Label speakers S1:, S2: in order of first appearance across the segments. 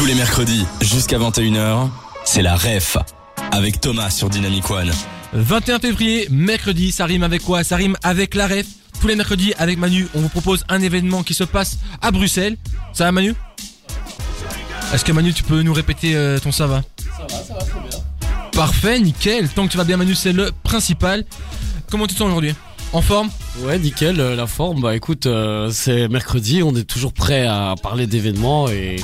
S1: Tous les mercredis, jusqu'à 21h, c'est la REF. Avec Thomas sur Dynamic One.
S2: 21 février, mercredi, ça rime avec quoi? Ça rime avec la ref. Tous les mercredis, avec Manu, on vous propose un événement qui se passe à Bruxelles. Ça va Manu? Est-ce que Manu, tu peux nous répéter euh, ton ça va?
S3: Ça va, ça va très bien.
S2: Parfait, nickel. Tant que tu vas bien Manu, c'est le principal. Comment tu te sens aujourd'hui? En forme
S3: Ouais, nickel, euh, la forme. Bah écoute, euh, c'est mercredi, on est toujours prêt à parler d'événements et,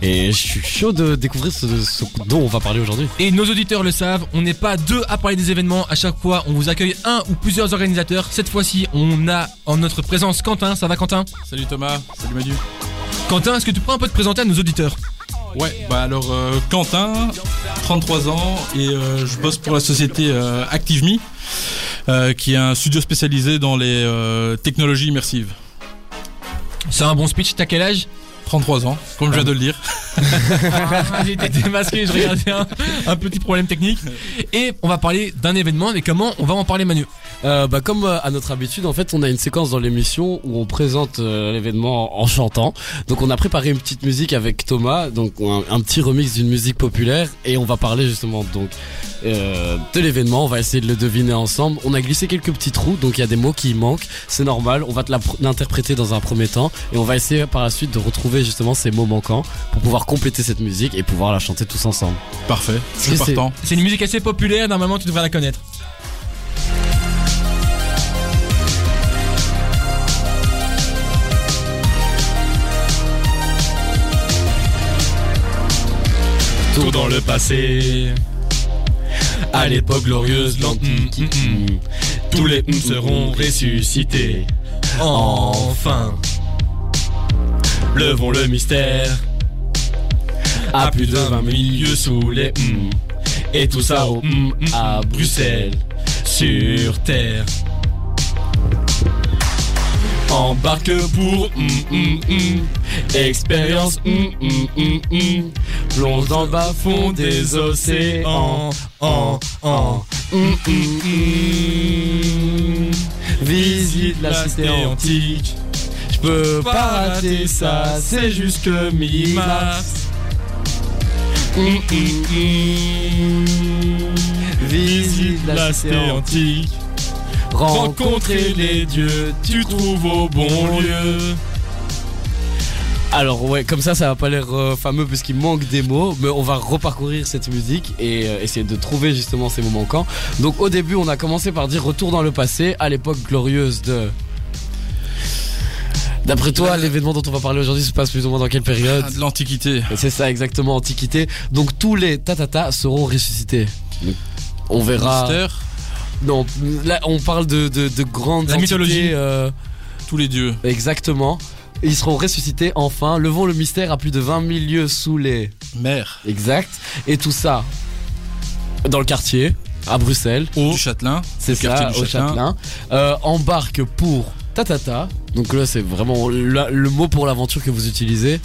S3: et je suis chaud de découvrir ce, ce dont on va parler aujourd'hui.
S2: Et nos auditeurs le savent, on n'est pas deux à parler des événements. À chaque fois, on vous accueille un ou plusieurs organisateurs. Cette fois-ci, on a en notre présence Quentin. Ça va Quentin?
S4: Salut Thomas, salut Manu.
S2: Quentin, est-ce que tu peux un peu te présenter à nos auditeurs?
S4: Ouais, bah alors euh, Quentin, 33 ans et euh, je bosse pour la société euh, ActiveMe, qui est un studio spécialisé dans les euh, technologies immersives.
S2: C'est un bon speech, t'as quel âge?
S4: 33 ans, comme je viens de le dire.
S2: J'ai été démasqué, je regardais un, un petit problème technique. Et on va parler d'un événement, mais comment on va en parler Manu?
S3: Euh, bah comme euh, à notre habitude, en fait, on a une séquence dans l'émission où on présente euh, l'événement en chantant. Donc on a préparé une petite musique avec Thomas, donc un, un petit remix d'une musique populaire et on va parler justement donc euh, de l'événement. On va essayer de le deviner ensemble. On a glissé quelques petits trous, donc il y a des mots qui manquent. C'est normal. On va te l'interpréter dans un premier temps et on va essayer par la suite de retrouver justement ces mots manquants pour pouvoir compléter cette musique et pouvoir la chanter tous ensemble.
S4: Parfait.
S2: C'est une musique assez populaire, normalement tu devrais la connaître.
S1: Tour dans le passé.
S2: À l'époque glorieuse de l'Antiquité, tous les hum seront ressuscités. Enfin, levons le mystère. À plus de 20 milieux sous les hum. Et tout ça au hum à Bruxelles, sur terre. Embarque pour hum hum hum. Expérience hum hum hum. Plonge dans le bas fond des océans. En, en. Visite la cité antique. Je peux pas rater ça, c'est juste que mi-mars. Visite la cité antique. Rencontrer les dieux, tu trouves au bon lieu.
S3: Alors ouais, comme ça, ça va pas l'air euh, fameux puisqu'il manque des mots, mais on va reparcourir cette musique et euh, essayer de trouver justement ces mots manquants. Donc au début, on a commencé par dire retour dans le passé, à l'époque glorieuse de... D'après toi, l'événement dont on va parler aujourd'hui se passe plus ou moins dans quelle période?
S4: De l'Antiquité.
S3: C'est ça exactement, Antiquité. Donc tous les tatata seront ressuscités. On verra... Non, là on parle de, de, de grandes
S2: La
S3: entités,
S2: mythologie.
S3: euh,
S4: tous les dieux.
S3: exactement. Et Ils seront ressuscités enfin. Levons le mystère à plus de 20 000 lieues sous les...
S4: Mère,
S3: Exact. Et tout ça dans le quartier, à Bruxelles.
S4: du Châtelain,
S3: C'est
S4: le quartier
S3: ça,
S4: du
S3: au Châtelain. Euh, embarque pour tatata. Donc là, c'est vraiment la- le mot pour l'aventure que vous utilisez.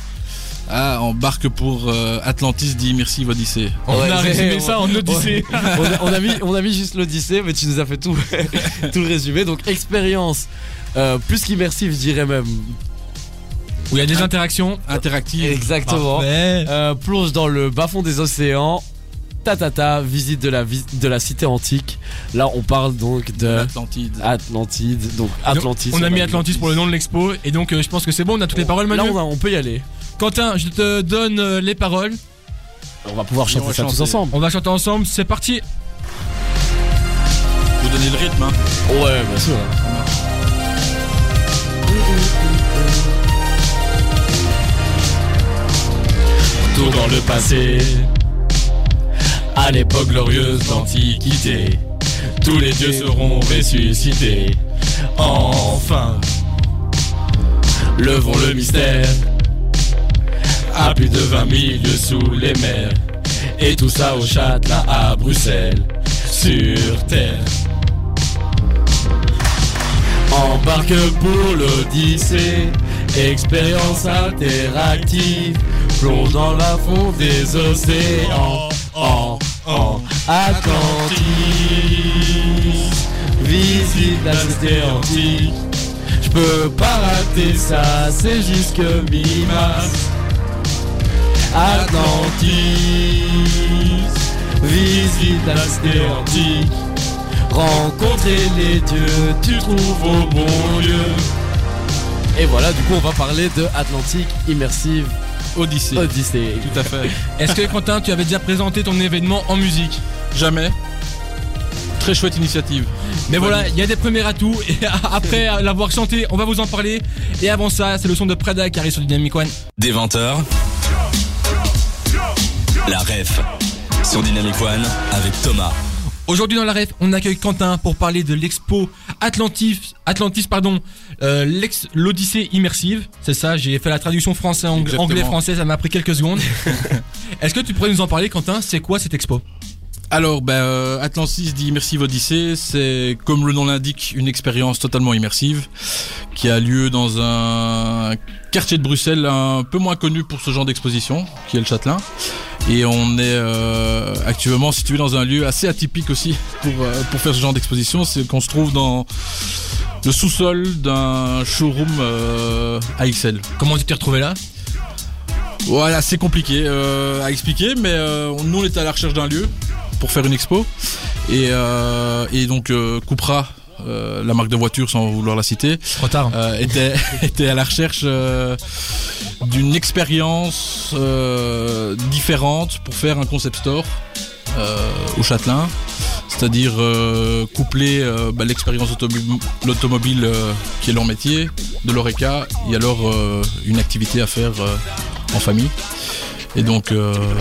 S4: Ah, embarque pour euh, Atlantis dit merci Odyssée.
S2: On
S3: Ouais,
S2: a résumé ça en Odyssée.
S3: on, a, on a mis, on a mis juste l'Odyssée, mais tu nous as fait tout, tout le résumé. Donc expérience euh, plus qu'immersive, je dirais même.
S2: Où il y a des interactions.
S4: Interactive.
S3: Exactement. Euh, plonge dans le bas-fond des océans. Tatata, visite de la, vis- de la cité antique. Là, on parle donc de
S4: L'Atlantide.
S3: Atlantide. Donc Atlantis.
S2: on a mis Atlantis pour le nom de l'expo et donc euh, je pense que c'est bon, on a toutes les paroles
S3: Là,
S2: Manu.
S3: on, a- on peut y aller.
S2: Quentin, je te donne euh, les paroles.
S3: On va pouvoir chanter
S4: on va
S3: ça tous ensemble.
S2: On va chanter ensemble, c'est parti.
S4: Vous donnez le rythme, hein.
S3: Ouais, bien sûr.
S2: Tour dans le passé, à l'époque glorieuse d'Antiquité, tous les dieux seront ressuscités. Enfin, levons le mystère, à plus de 20 000 lieues sous les mers, et tout ça au Châtelain à Bruxelles, sur terre. Embarque pour l'Odyssée, expérience interactive, plonge dans la fond des océans, en, en Atlantis. Visite la cité antique, je peux pas rater ça, c'est juste que mi-mars. Atlantis,
S3: Visite la cité antique. Rencontrer les dieux, tu trouves au bon lieu. Et voilà, du coup, on va parler de Atlantique Immersive
S4: Odyssée.
S3: Odyssey.
S4: Tout à fait.
S5: Est-ce que Quentin, tu avais déjà présenté ton événement en musique?
S4: Jamais. Très chouette initiative.
S5: Mais voilà, il y a des premiers atouts et après l'avoir chanté, on va vous en parler. Et avant ça, c'est le son de Prada qui arrive sur Dynamic One.
S1: Des 20h, la ref sur Dynamic One avec Thomas.
S5: Aujourd'hui dans la ref, on accueille Quentin pour parler de l'expo Atlantis, Atlantis pardon, euh, l'ex l'Odyssée immersive. C'est ça, j'ai fait la traduction français ang- anglais français, ça m'a pris quelques secondes. Est-ce que tu pourrais nous en parler Quentin? C'est quoi cette expo?
S4: Alors, ben, euh, Atlantis dit Immersive Odyssée, c'est comme le nom l'indique, une expérience totalement immersive qui a lieu dans un quartier de Bruxelles un peu moins connu pour ce genre d'exposition, qui est le Châtelain. Et on est euh, actuellement situé dans un lieu assez atypique aussi pour, euh, pour faire ce genre d'exposition. C'est qu'on se trouve dans le sous-sol d'un showroom euh, AXL.
S5: Comment tu t'es retrouvé là?
S4: Voilà, c'est compliqué euh, à expliquer, mais euh, nous on était à la recherche d'un lieu pour faire une expo et, euh, et donc euh, Cupra, euh, la marque de voiture sans vouloir la citer,
S5: Trop tard.
S4: euh, était, était à la recherche euh, d'une expérience différente pour faire un concept store au Châtelain. C'est-à-dire coupler bah, l'expérience automo- l'automobile euh, qui est leur métier, de l'ORECA, et alors une activité à faire en famille. Et donc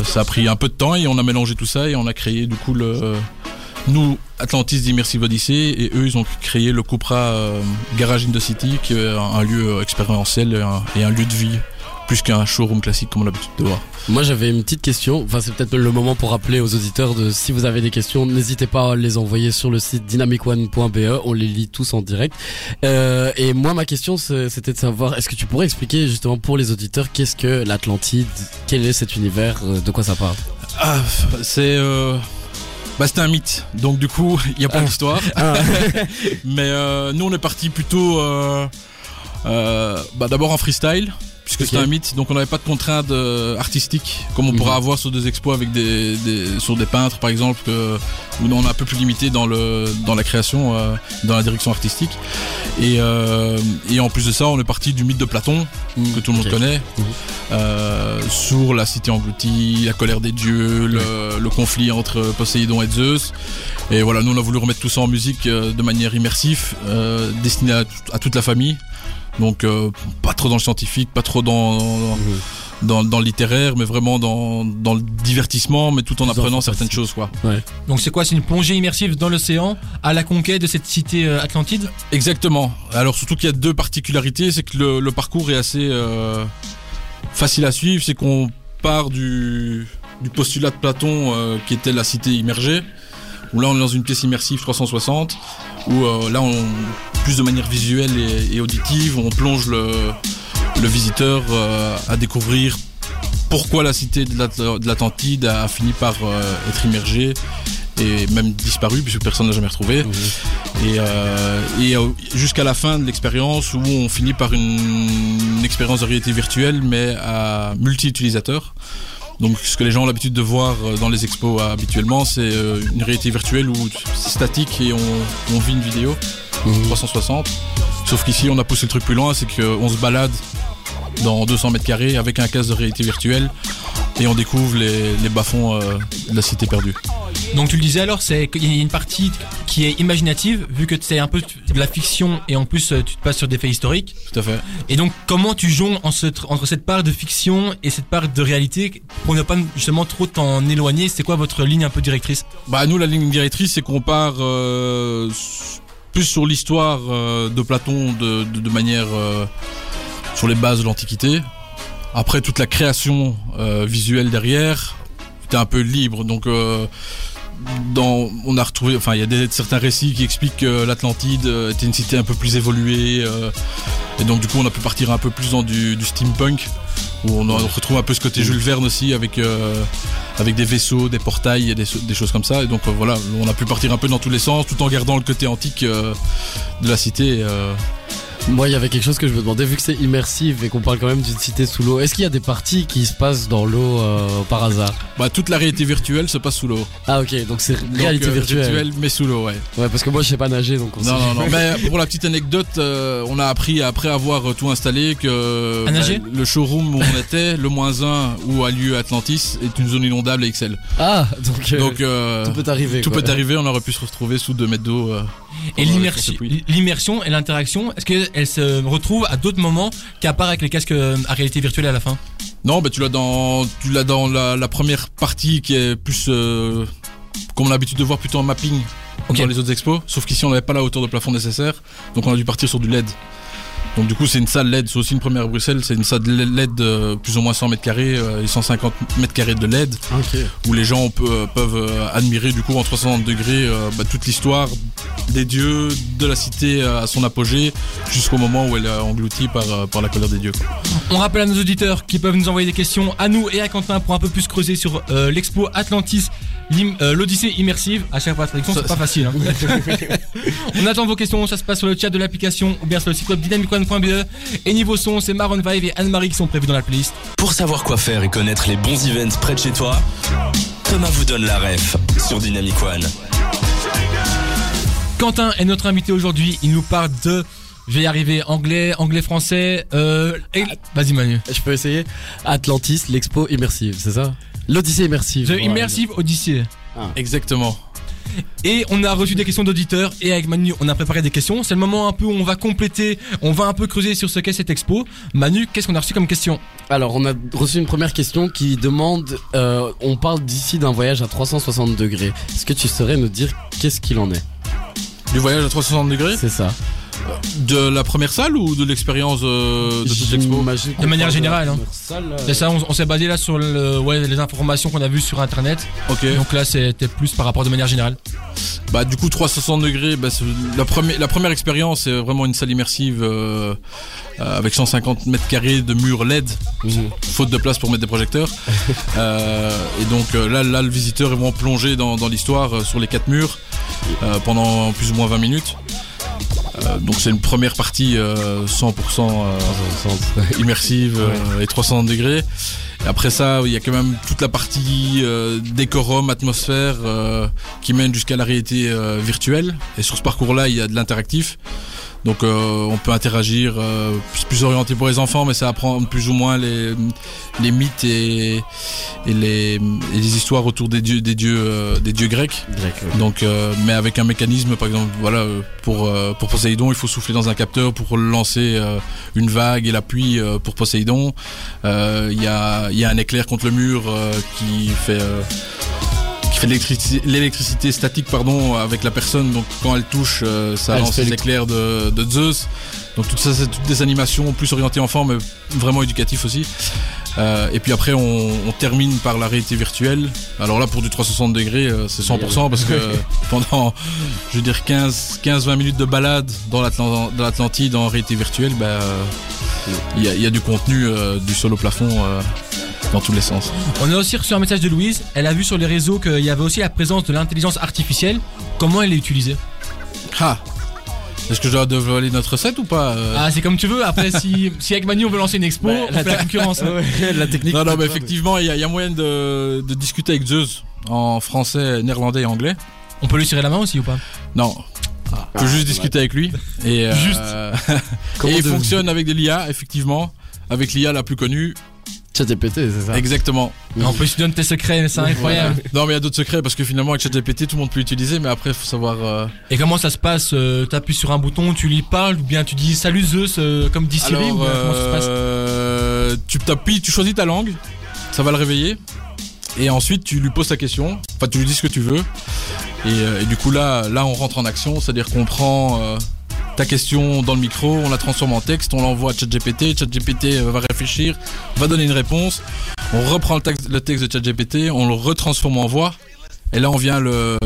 S4: ça a pris un peu de temps et on a mélangé tout ça et on a créé du coup le nous Atlantis d'Immersive Odyssey et eux ils ont créé le Cupra euh, Garage in the City qui est un, lieu euh, expérientiel et un, et un lieu de vie plus qu'un showroom classique comme on a l'habitude de voir.
S3: Moi j'avais une petite question, enfin c'est peut-être le moment pour rappeler aux auditeurs de si vous avez des questions, n'hésitez pas à les envoyer sur le site dynamicone.be, on les lit tous en direct. Euh, et moi ma question c'était de savoir, est-ce que tu pourrais expliquer justement pour les auditeurs qu'est-ce que l'Atlantide, quel est cet univers, de quoi ça parle?
S4: Ah, c'est euh, bah, c'était un mythe, donc du coup il y a pas
S3: Ah.
S4: d'histoire.
S3: Ah.
S4: Mais euh, nous on est parti plutôt euh, euh, bah, d'abord en freestyle puisque
S3: Ok.
S4: c'était un mythe, donc on n'avait pas de contraintes euh, artistiques comme on pourrait
S3: Mhm.
S4: avoir sur des expos avec des, des sur des peintres par exemple que, où on est un peu plus limité dans le dans la création, euh, dans la direction artistique. Et euh, et en plus de ça, on est parti du mythe de Platon que tout le monde connaît,
S3: Mhm.
S4: sur la cité engloutie, la colère des dieux, le, le conflit entre Poséidon et Zeus. Et voilà, nous on a voulu remettre tout ça en musique de manière immersive, destinée à toute la famille. Donc euh, pas trop dans le scientifique, pas trop dans dans, dans, dans le littéraire, mais vraiment dans, dans le divertissement, mais tout en apprenant certaines choses quoi.
S5: Donc c'est quoi? C'est une plongée immersive dans l'océan à la conquête de cette cité euh, Atlantide?
S4: Exactement. Alors surtout qu'il y a deux particularités, c'est que le, le parcours est assez euh, facile à suivre, c'est qu'on part du, du postulat de Platon euh, qui était la cité immergée, où là on est dans une pièce immersive 360, où euh, là on plus de manière visuelle et, et auditive, on plonge le, le visiteur euh, à découvrir pourquoi la cité de l'At- de l'Atlantide a fini par euh, être immergée et même disparu puisque personne n'a jamais retrouvé et, euh, et euh, jusqu'à la fin de l'expérience où on finit par une, une expérience de réalité virtuelle mais à multi-utilisateurs. Donc ce que les gens ont l'habitude de voir euh, dans les expos euh, habituellement, c'est euh, une réalité virtuelle où c'est statique et on, on vit une vidéo 360. Sauf qu'ici on a poussé le truc plus loin, c'est qu'on se balade dans 200 mètres carrés avec un casque de réalité virtuelle et on découvre les, les bas-fonds euh, de la cité perdue.
S5: Donc tu le disais alors, c'est qu'il y a une partie qui est imaginative, vu que c'est un peu de la fiction et en plus euh, tu te passes sur des faits historiques.
S4: Tout à fait.
S5: Et donc comment tu jongles en ce- entre cette part de fiction et cette part de réalité pour ne pas justement trop t'en éloigner? C'est quoi votre ligne un peu directrice?
S4: Bah nous la ligne directrice c'est qu'on part euh, plus sur l'histoire euh, de Platon de, de, de manière sur les bases de l'Antiquité. Après toute la création euh, visuelle derrière était un peu libre donc euh, on a retrouvé, enfin il y a des, certains récits qui expliquent que l'Atlantide euh, était une cité un peu plus évoluée et donc du coup on a pu partir un peu plus dans du, steampunk où on, retrouve un peu ce côté Jules Verne aussi avec avec des vaisseaux, des portails et des, choses comme ça et donc voilà on a pu partir un peu dans tous les sens tout en gardant le côté antique de la cité.
S3: Moi, il y avait quelque chose que je me demandais, vu que c'est immersif et qu'on parle quand même d'une cité sous l'eau, est-ce qu'il y a des parties qui se passent dans l'eau euh, par hasard?
S4: Bah, toute la réalité virtuelle se passe sous l'eau.
S3: Ah ok, donc c'est
S4: Donc,
S3: réalité
S4: euh,
S3: virtuelle.
S4: mais sous l'eau, ouais.
S3: Ouais, parce que moi je sais pas nager, donc on
S4: Non,
S3: sait-
S4: non, non. Mais pour la petite anecdote, euh, on a appris après avoir tout installé que
S2: À nager
S4: bah, le showroom où on était, le moins 1 où a lieu Atlantis, est une zone inondable et Excel.
S3: Ah, donc, euh,
S4: Donc euh,
S3: tout peut arriver.
S4: tout
S3: quoi.
S4: peut arriver, on aurait pu se retrouver sous 2 mètres d'eau.
S2: Et l'immersion, et l'interaction, est-ce qu'elle se retrouve à d'autres moments qu'à part avec les casques euh, à réalité virtuelle à la fin?
S4: Non, bah tu l'as dans, tu l'as dans la, la première partie qui est plus euh, comme on a l'habitude de voir plutôt en mapping dans les autres expos. Sauf qu'ici on n'avait pas la hauteur de plafond nécessaire, donc on a dû partir sur du LED. Donc du coup c'est une salle LED, c'est aussi une première à Bruxelles, c'est une salle LED de plus ou moins 100 mètres carrés euh, et 150 mètres carrés de LED
S3: Ok.
S4: où les gens peut- peuvent euh, admirer du coup en 360 degrés euh, bah, toute l'histoire des dieux, de la cité euh, à son apogée jusqu'au moment où elle est engloutie par, euh, par la colère des dieux. quoi.
S2: On rappelle à nos auditeurs qui peuvent nous envoyer des questions à nous et à Quentin pour un peu plus creuser sur euh, l'expo Atlantis, euh, l'Odyssée immersive. À chaque fois, traduction, c'est pas facile. hein. On attend vos questions, ça se passe sur le chat de l'application ou bien sur le site web dynamicone.be. Et niveau son, c'est Maron Vive et Anne-Marie qui sont prévus dans la playlist.
S1: Pour savoir quoi faire et connaître les bons events près de chez toi, Thomas vous donne la ref sur Dynamic One.
S2: Quentin est notre invité aujourd'hui. Il nous parle de. Je vais y arriver. Anglais, anglais-français. Euh, et- Vas-y Manu.
S3: Je peux essayer Atlantis, l'expo immersive, c'est ça? L'Odyssée immersive.
S2: The
S3: voilà.
S2: Immersive Odyssey.
S4: Exactement.
S2: Et on a reçu des questions d'auditeurs et avec Manu on a préparé des questions. C'est le moment un peu où on va compléter, on va un peu creuser sur ce qu'est cette expo. Manu, qu'est-ce qu'on a reçu comme question?
S3: Alors, on a reçu une première question qui demande euh, on parle d'ici d'un voyage à 360 degrés. Est-ce que tu saurais nous dire qu'est-ce qu'il en est?
S4: Du voyage à 360 degrés?
S3: C'est ça.
S4: De la première salle ou de l'expérience euh, de toute l'expo
S2: De manière générale, hein.
S3: euh,
S2: C'est ça, on, on s'est basé là sur le, ouais, les informations qu'on a vues sur internet.
S4: Ok.
S2: Donc là c'était plus par rapport de manière générale.
S4: Bah du coup 360 degrés, bah, la première la première expérience c'est vraiment une salle immersive euh, euh, avec 150 mètres carrés de murs LED, faute de place pour mettre des projecteurs. Euh, et donc là là le visiteur est vraiment plongé dans, dans l'histoire euh, sur les quatre murs euh, pendant plus ou moins 20 minutes. Euh, donc c'est une première partie euh, 100% euh, immersive euh, et 360 degrés. Et après ça, il y a quand même toute la partie euh, décorum, atmosphère euh, qui mène jusqu'à la réalité euh, virtuelle. Et sur ce parcours-là, il y a de l'interactif. Donc euh, on peut interagir, euh, c'est plus orienté pour les enfants, mais ça apprend plus ou moins les, les mythes et, et, les, et les histoires autour des dieux, des dieux, euh, des dieux grecs.
S3: Grec.
S4: Donc, euh, mais avec un mécanisme, par exemple, voilà, pour euh, pour Poséidon, il faut souffler dans un capteur pour lancer euh, une vague et la pluie euh, pour Poséidon. Euh, Il y a il y a un éclair contre le mur euh, qui fait euh, qui fait de l'électricité, statique pardon avec la personne. Donc quand elle touche, euh, ça
S3: Elle
S4: lance les éclairs de, de Zeus. Donc tout ça, c'est toutes des animations plus orientées enfants, mais vraiment éducatifs aussi. Euh, et puis après, on, on termine par la réalité virtuelle. Alors là, pour du 360 degrés, euh, c'est 100% parce que pendant, je veux dire, 15-20 minutes de balade dans l'Atlan- dans l'Atlantide en réalité virtuelle, bah, euh, il y, a, y a du contenu, euh, du sol au plafond euh, dans tous les sens.
S2: On a aussi reçu un message de Louise. Elle a vu sur les réseaux qu'il y avait aussi la présence de l'intelligence artificielle. Comment elle est utilisée
S4: Ah Est-ce que je dois dévoiler notre recette ou pas euh
S2: Ah, c'est comme tu veux. Après, si, si avec Manu on veut lancer une expo,
S3: Bah,
S2: on
S3: la
S2: fait la concurrence. hein.
S3: Ouais, la technique.
S4: Non, non, mais effectivement, il y, a- il y a moyen de, de discuter avec Zeus en français, néerlandais et anglais.
S2: On peut lui serrer la main aussi ou pas
S4: Non, on peut juste discuter avec lui. Et, euh,
S2: Juste.
S3: Comment
S4: et il fonctionne avec de l'IA, effectivement. Avec l'IA la plus connue.
S3: ChatGPT, c'est ça
S4: Exactement.
S2: En plus, tu donnes tes secrets, mais c'est incroyable.
S4: Non, mais il y a d'autres secrets parce que finalement, avec ChatGPT, tout le monde peut l'utiliser, mais après, il faut savoir. euh,
S2: Et comment ça se passe euh, T'appuies sur un bouton, tu lui parles, ou bien tu dis salut Zeus, euh, comme dit Siri, ou
S4: Alors,
S2: bien comment ça se passe?
S4: euh, tu t'appuies, tu choisis ta langue, ça va le réveiller. Et ensuite, tu lui poses ta question. Enfin, tu lui dis ce que tu veux. Et, euh, et du coup, là, là, on rentre en action. C'est-à-dire qu'on prend euh, ta question dans le micro, on la transforme en texte, on l'envoie à ChatGPT. ChatGPT euh, va réfléchir, va donner une réponse. On reprend le texte, le texte de ChatGPT, on le retransforme en voix. Et là, on vient le,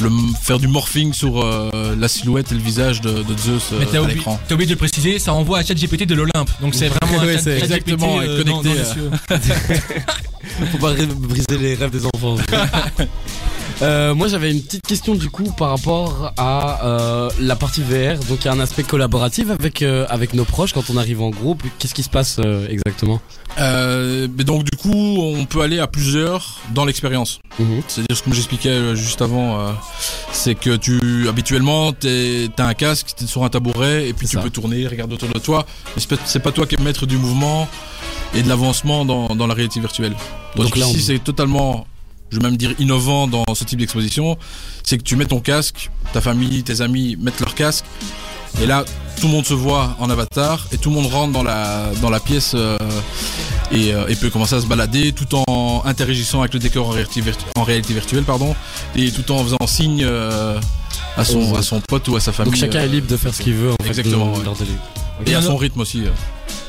S4: le faire du morphing sur euh, la silhouette et le visage de, de Zeus euh,
S2: Mais t'as
S4: à
S2: oublié,
S4: l'écran.
S2: t'as oublié de le préciser, ça envoie à ChatGPT de l'Olympe. Donc c'est vraiment un chat-
S4: exactement,
S2: euh, dans-
S4: connecté.
S3: Faut pas briser les rêves des enfants. Euh, moi j'avais une petite question du coup par rapport à euh, la partie VR. Donc il y a un aspect collaboratif avec euh, avec nos proches quand on arrive en groupe. Qu'est-ce qui se passe euh, exactement?
S4: Euh, mais donc du coup, on peut aller à plusieurs dans l'expérience.
S3: Mhm.
S4: C'est-à-dire ce que j'expliquais juste avant, euh, c'est que tu habituellement t'es- t'as un casque, t'es sur un tabouret et puis tu
S3: ça.
S4: peux tourner, regarder autour de toi. Mais c'est pas- c'est pas toi qui es maître du mouvement et de l'avancement dans, dans la réalité virtuelle. Donc,
S3: Donc là,
S4: ici
S3: on-
S4: c'est totalement, je vais même dire innovant dans ce type d'exposition, c'est que tu mets ton casque, ta famille, tes amis mettent leur casque et là tout le monde se voit en avatar et tout le monde rentre dans la dans la pièce euh, et, euh, et peut commencer à se balader tout en interagissant avec le décor en réalité, virtu- en réalité virtuelle pardon et tout en faisant signe euh, à son à son pote ou à sa famille
S3: Donc chacun est libre de faire ce qu'il veut en fait.
S4: Exactement,
S3: de-
S4: ouais.
S3: lors de
S4: et à son rythme aussi.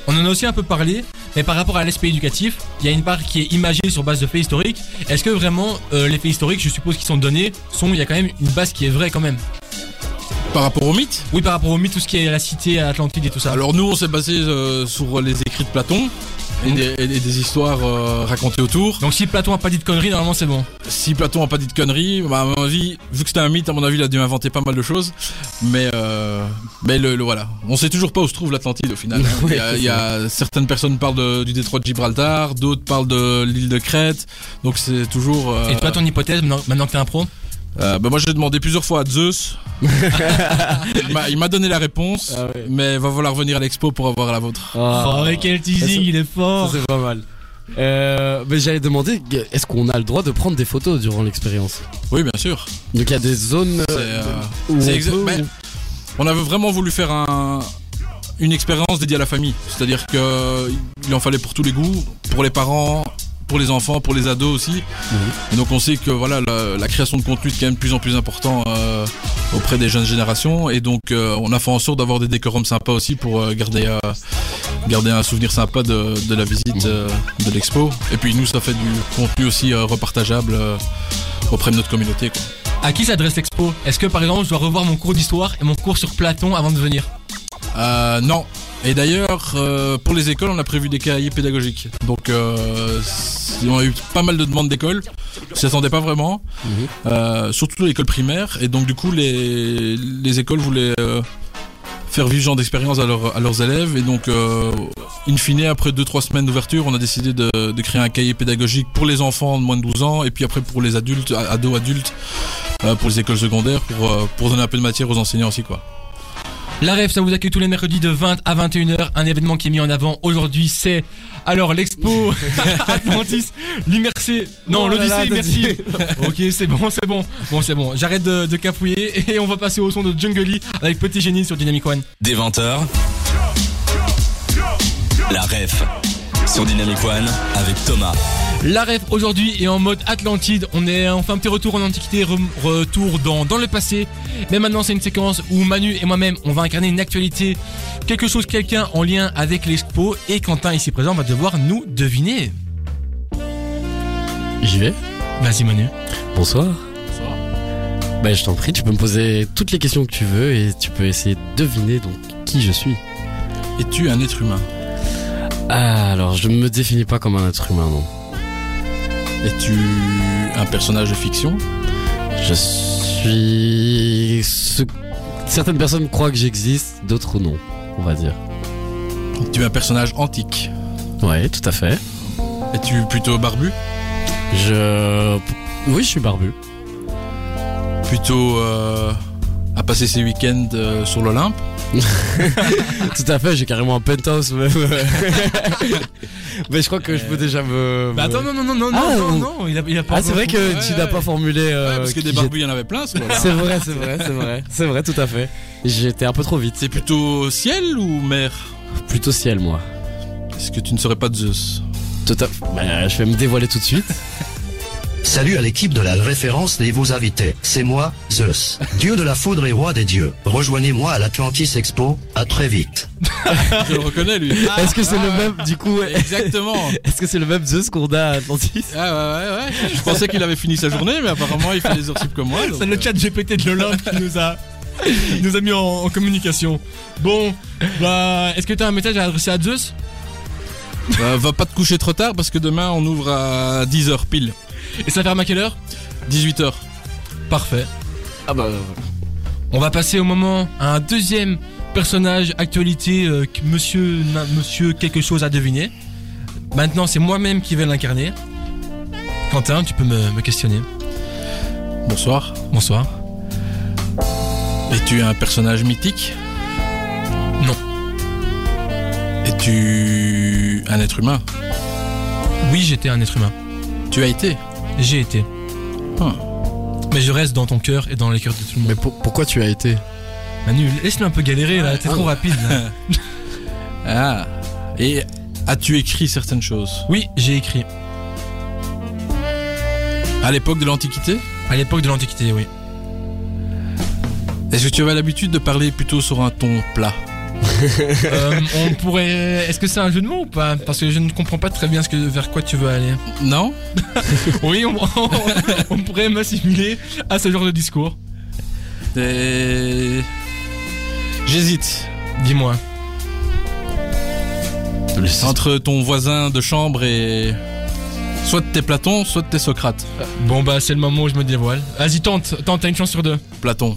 S2: On en a aussi un peu parlé, mais par rapport à l'aspect éducatif, il y a une part qui est imagée sur base de faits historiques. Est-ce que vraiment euh, les faits historiques, je suppose qu'ils sont donnés, sont il y a quand même une base qui est vraie quand même?
S4: Par rapport au mythe?
S2: Oui, par rapport au mythe, tout ce qui est la cité Atlantide et tout ça.
S4: alors nous on s'est basé euh, sur les écrits de Platon et des, et des histoires euh, racontées autour.
S2: Donc si Platon a pas dit de conneries, normalement c'est bon.
S4: Si Platon a pas dit de conneries, bah, à mon avis, vu que c'était un mythe, à mon avis, il a dû inventer pas mal de choses. Mais, euh, mais le, le- voilà, on sait toujours pas où se trouve l'Atlantide au final. Il y a, il y a- certaines personnes parlent de- du détroit de Gibraltar, d'autres parlent de l'île de Crète. Donc c'est toujours. euh,
S2: Et toi, ton hypothèse, maintenant, maintenant que t'es un pro
S4: euh, bah, moi, j'ai demandé plusieurs fois à Zeus. il m'a- donné la réponse,
S3: Ah ouais.
S4: mais va falloir venir à l'expo pour avoir la vôtre.
S3: Ah.
S2: Oh, mais quel teasing, il est fort
S3: c'est pas mal. Euh, mais j'allais demander, est-ce qu'on a le droit de prendre des photos durant l'expérience?
S4: Oui, bien sûr.
S3: Donc il y a des zones
S4: C'est,
S3: euh,
S4: euh,
S3: où on peut-
S4: ben, On avait vraiment voulu faire un, une expérience dédiée à la famille. C'est-à-dire que il en fallait pour tous les goûts, pour les parents, pour les enfants, pour les ados aussi. Et donc on sait que voilà la, la création de contenu est quand même de plus en plus important euh, auprès des jeunes générations. Et donc euh, on a fait en sorte d'avoir des décorums sympas aussi pour euh, garder euh, garder un souvenir sympa de, de la visite euh, de l'expo. Et puis nous ça fait du contenu aussi euh, repartageable euh, auprès de notre communauté. Quoi.
S2: À qui s'adresse l'expo? Est-ce que par exemple, je dois revoir mon cours d'histoire et mon cours sur Platon avant de venir?
S4: Euh, non. Et d'ailleurs, euh, pour les écoles, on a prévu des cahiers pédagogiques. Donc, euh, on a eu pas mal de demandes d'écoles. On s'y attendait pas vraiment.
S3: Mhm.
S4: Euh, surtout l'école primaire. Et donc, du coup, les, les écoles voulaient euh, faire vivre ce genre d'expérience à, leurs- à leurs élèves. Et donc, euh, in fine, après 2-3 semaines d'ouverture, on a décidé de, de créer un cahier pédagogique pour les enfants de moins de 12 ans. Et puis après, pour les adultes, ados adultes, euh, pour les écoles secondaires, pour, euh, pour donner un peu de matière aux enseignants aussi, quoi.
S2: La rêve, ça vous accueille tous les mercredis de 20 à 21h. Un événement qui est mis en avant aujourd'hui, c'est alors l'expo Atlantis, l'immersé. Non,
S3: Oh
S2: l'Odyssée immersive. ok, c'est bon, c'est bon. Bon, c'est bon. J'arrête de, de cafouiller et on va passer au son de Jungle Lee avec Petit Génie sur Dynamic One.
S1: Des 20h. La ref sur Dynamic One avec Thomas.
S2: La rêve aujourd'hui est en mode Atlantide. On est on fait un petit retour en antiquité, re- retour dans, dans le passé. Mais maintenant, c'est une séquence où Manu et moi-même, on va incarner une actualité, quelque chose, quelqu'un en lien avec l'expo. Et Quentin, ici présent, va devoir nous deviner.
S3: J'y vais.
S2: Vas-y, Manu.
S3: Bonsoir. Bah je t'en prie, tu peux me poser toutes les questions que tu veux et tu peux essayer de deviner donc qui je suis.
S4: Es-tu un être humain?
S3: Ah alors je ne me définis pas comme un être humain non.
S4: Es-tu un personnage de fiction?
S3: Je suis ce... certaines personnes croient que j'existe, d'autres non, on va dire.
S4: Es-tu un personnage antique
S3: Ouais, tout à fait.
S4: Es-tu plutôt barbu?
S3: Je oui, je suis barbu.
S4: Plutôt euh, à passer ses week-ends euh, sur l'Olympe?
S3: Tout à fait, j'ai carrément un penthouse même. Mais je crois que je peux déjà me.
S2: Bah attends, non, non, non, non,
S3: Ah,
S2: non,
S3: on-
S2: non, non, il a, il a pas.
S3: Ah, c'est vrai que
S4: Ouais,
S3: tu n'as pas formulé. euh,
S4: Ouais, Parce que des barbus, il y en avait plein.
S3: C'est vrai, c'est vrai, c'est vrai. C'est vrai, tout à fait. J'étais un peu trop vite.
S4: C'est plutôt ciel ou mer?
S3: Plutôt ciel, moi.
S4: Est-ce que tu ne serais pas Zeus?
S3: Tout à... Bah, je vais me dévoiler tout de suite.
S6: Salut à l'équipe de la référence et vos invités. C'est moi, Zeus, dieu de la foudre et roi des dieux. Rejoignez-moi à l'Atlantis Expo. À très vite.
S4: Je le reconnais, lui.
S3: Est-ce que c'est le même, du coup,
S4: Exactement.
S3: est-ce que c'est le même Zeus qu'on a à Atlantis
S4: Ah ouais, ouais, ouais. Je pensais qu'il avait fini sa journée, mais apparemment, il fait des heures sup comme moi.
S2: C'est le
S4: euh,
S2: chat GPT de l'Olympe qui nous a, nous a mis en, en communication. Bon, bah, est-ce que t'as un message à adresser à Zeus?
S4: Bah, va pas te coucher trop tard parce que demain, on ouvre à 10h pile.
S2: Et ça ferme à quelle heure?
S4: 18h.
S2: Parfait.
S3: Ah bah.
S2: On va passer au moment à un deuxième personnage actualité euh, que monsieur, na- monsieur quelque chose à deviner. Maintenant, c'est moi-même qui vais l'incarner. Quentin, tu peux me, me questionner.
S4: Bonsoir.
S2: Bonsoir.
S4: Es-tu un personnage mythique?
S2: Non.
S4: Es-tu un être humain?
S2: Oui, j'étais un être humain.
S4: Tu as été
S2: J'ai été.
S4: Ah.
S2: Mais je reste dans ton cœur et dans les cœurs de tout le monde.
S3: Mais pour- pourquoi tu as été
S2: Manu, laisse-le un peu galérer là, t'es
S3: Ah.
S2: trop rapide là.
S4: Ah. Et as-tu écrit certaines choses?
S2: Oui, j'ai écrit.
S4: À l'époque de l'Antiquité?
S2: À l'époque de l'Antiquité, oui.
S4: Est-ce que tu avais l'habitude de parler plutôt sur un ton plat?
S2: Euh, on pourrait. Est-ce que c'est un jeu de mots ou pas Parce que je ne comprends pas très bien ce que, vers quoi tu veux aller.
S4: Non
S2: Oui, on, on pourrait m'assimiler à ce genre de discours.
S4: Et- J'hésite.
S2: Dis-moi.
S4: Entre ton voisin de chambre et... Soit t'es Platon, soit t'es Socrate.
S2: Bon bah c'est le moment où je me dévoile. Vas-y tente, tente, t'as une chance sur deux.
S4: Platon.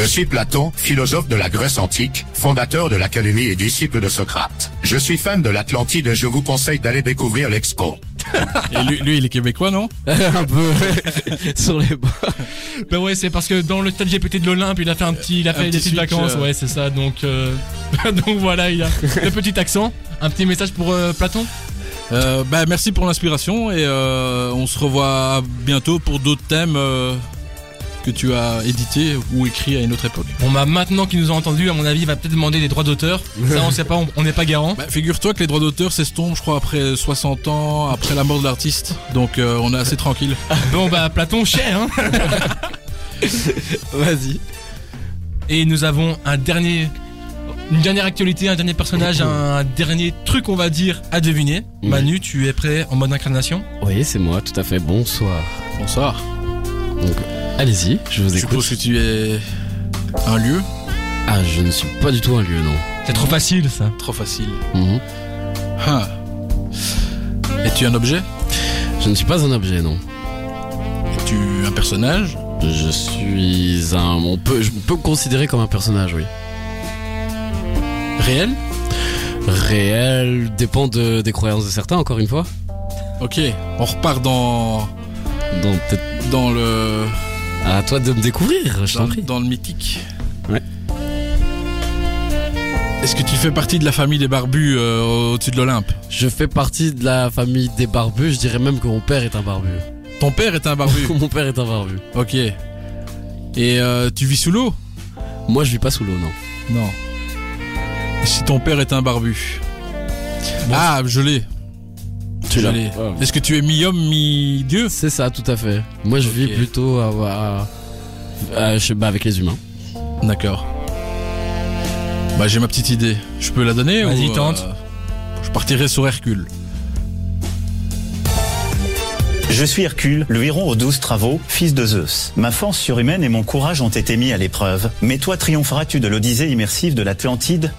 S7: Je suis Platon, philosophe de la Grèce antique, fondateur de l'Académie et disciple de Socrate. Je suis fan de l'Atlantide et je vous conseille d'aller découvrir l'expo.
S4: Et lui, lui, il est québécois, non?
S3: Un peu sur les bords.
S2: Bah ouais c'est parce que dans le chat GPT de l'Olympe il a fait un petit, il a
S4: Un
S2: fait des
S4: petit
S2: petites vacances,
S4: euh.
S2: ouais c'est ça. Donc euh, donc voilà il a le petit accent. Un petit message pour euh, Platon?
S4: euh, bah, Merci pour l'inspiration et euh, on se revoit bientôt pour d'autres thèmes euh, que tu as édités ou écrits à une autre époque.
S2: Bon bah maintenant qu'il nous a entendu, à mon avis il va peut-être demander des droits d'auteur. Ça on sait pas, on- n'est pas garant.
S4: Bah, Figure-toi que les droits d'auteur s'estompent, je crois, après 60 ans, après la mort de l'artiste. Donc euh, on est assez tranquille.
S2: Bon bah Platon cher hein.
S3: Vas-y.
S2: Et nous avons un dernier, une dernière actualité, un dernier personnage, un dernier truc, on va dire, à deviner. Manu, tu es prêt en mode incarnation?
S3: Oui, c'est moi, tout à fait. Bonsoir.
S4: Bonsoir.
S3: Donc, allez-y, je vous
S4: Je
S3: écoute.
S4: suppose que tu es un lieu
S3: Ah, je ne suis pas du tout un lieu, non.
S2: C'est trop facile ça.
S4: trop facile.
S3: Mhm.
S4: Ah. Es-tu un objet
S3: Je ne suis pas un objet, non.
S4: Es-tu un personnage
S3: Je suis un. On peut, je peux me considérer comme un personnage, oui.
S4: réel
S3: Réel dépend de, des croyances de certains, encore une fois.
S4: Ok, on repart dans
S3: peut-être
S4: dans le
S3: à toi de me découvrir, je
S4: dans,
S3: t'en prie.
S4: dans le mythique.
S3: Ouais.
S4: Est-ce que tu fais partie de la famille des barbus euh, au-dessus de l'Olympe?
S3: Je fais partie de la famille des barbus. Je dirais même que mon père est un barbu.
S4: Ton père est un barbu?
S3: mon père est un barbu.
S4: ok. Et euh, tu vis sous l'eau?
S3: Moi, je vis pas sous l'eau, non.
S4: Non. Si ton père est un barbu? Ah, je l'ai.
S3: Tu
S4: Je
S3: l'as.
S4: l'ai.
S3: Ouais.
S4: Est-ce que tu es mi-homme, mi-dieu?
S3: C'est ça, tout à fait. Moi, je vis plutôt à, pas, avec les humains.
S4: D'accord. Bah j'ai ma petite idée. Je peux la donner
S2: Vas-y,
S4: ou,
S2: tente.
S4: euh, Je partirai sur Hercule.
S8: Je suis Hercule, le héros aux douze travaux, fils de Zeus. Ma force surhumaine et mon courage ont été mis à l'épreuve. Mais toi triompheras-tu de l'Odyssée immersive de l'Atlantide?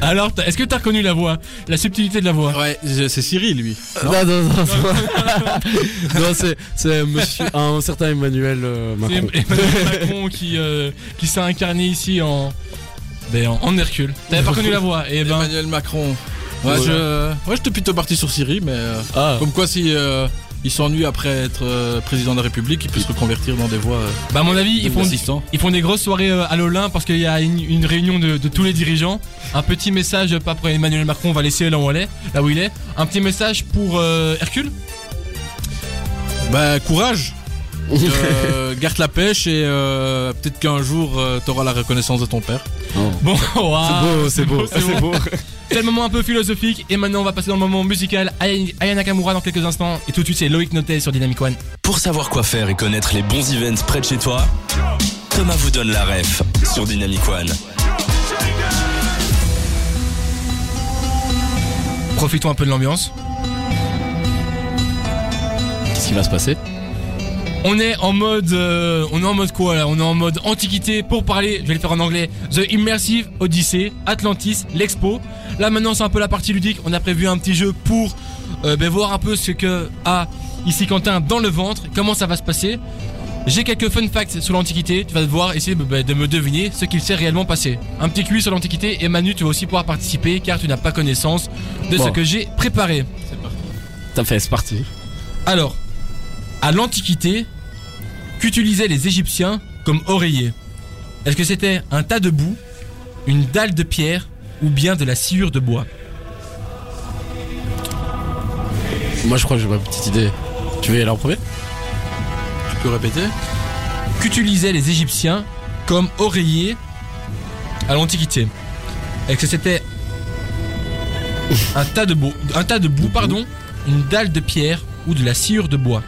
S2: Alors, t'as- est-ce que t'as reconnu la voix La subtilité de la voix?
S4: Ouais, c'est Cyril lui.
S3: Non, non, non. non, non, c'est, c'est monsieur, un certain Emmanuel euh,
S2: C'est
S3: Macron.
S2: Emmanuel Macron qui, euh, qui s'est incarné ici en, ben, en, en Hercule. T'avais pas reconnu la voix Et ben,
S4: Emmanuel Macron. Ouais, je, ouais, j'étais plutôt parti sur Cyril, mais euh,
S3: Ah,
S4: comme quoi si euh, il s'ennuie après être euh, président de la République, il peut se reconvertir dans des voies euh,
S2: bah à mon avis, ils font,
S4: d'assistant.
S2: ils font des grosses soirées euh, à l'Olympe parce qu'il y a une, une réunion de, de tous les dirigeants. Un petit message, pas pour Emmanuel Macron, on va laisser là où, elle est, là où il est. Un petit message pour euh, Hercule?
S4: Bah courage. Euh, garde la pêche et euh, peut-être qu'un jour euh, t'auras la reconnaissance de ton père.
S3: oh.
S2: Bon, waouh,
S3: c'est beau, c'est beau, c'est beau.
S2: C'est le moment un peu philosophique et maintenant on va passer dans le moment musical. Aya Aya Nakamura dans quelques instants et tout de suite c'est Loïc Notet sur Dynamic One.
S1: Pour savoir quoi faire et connaître les bons events près de chez toi, Thomas vous donne la ref sur Dynamic One.
S2: Profitons un peu de l'ambiance.
S3: Qu'est-ce qui va se passer?
S2: On est en mode, euh, on est en mode quoi là? On est en mode antiquité pour parler. Je vais le faire en anglais. The Immersive Odyssey, Atlantis, l'Expo. Là maintenant c'est un peu la partie ludique. On a prévu un petit jeu pour euh, ben, voir un peu ce que a ici Quentin dans le ventre, comment ça va se passer? J'ai quelques fun facts sur l'Antiquité, tu vas devoir essayer ben, de me deviner ce qu'il s'est réellement passé. Un petit quiz sur l'Antiquité et Manu tu vas aussi pouvoir participer car tu n'as pas connaissance de ce que j'ai préparé.
S3: T'as fait, c'est parti.
S2: Alors, à l'Antiquité, qu'utilisaient les Égyptiens comme oreiller. Est-ce que c'était un tas de boue, une dalle de pierre ou bien de la sciure de bois?
S3: Moi, je crois que j'ai ma petite idée. Tu veux y aller en premier?
S4: Tu peux répéter?
S2: Qu'utilisaient les Égyptiens comme oreiller à l'Antiquité? Est-ce que c'était un tas de boue, un tas de boue, pardon, une dalle de pierre ou de la sciure de bois?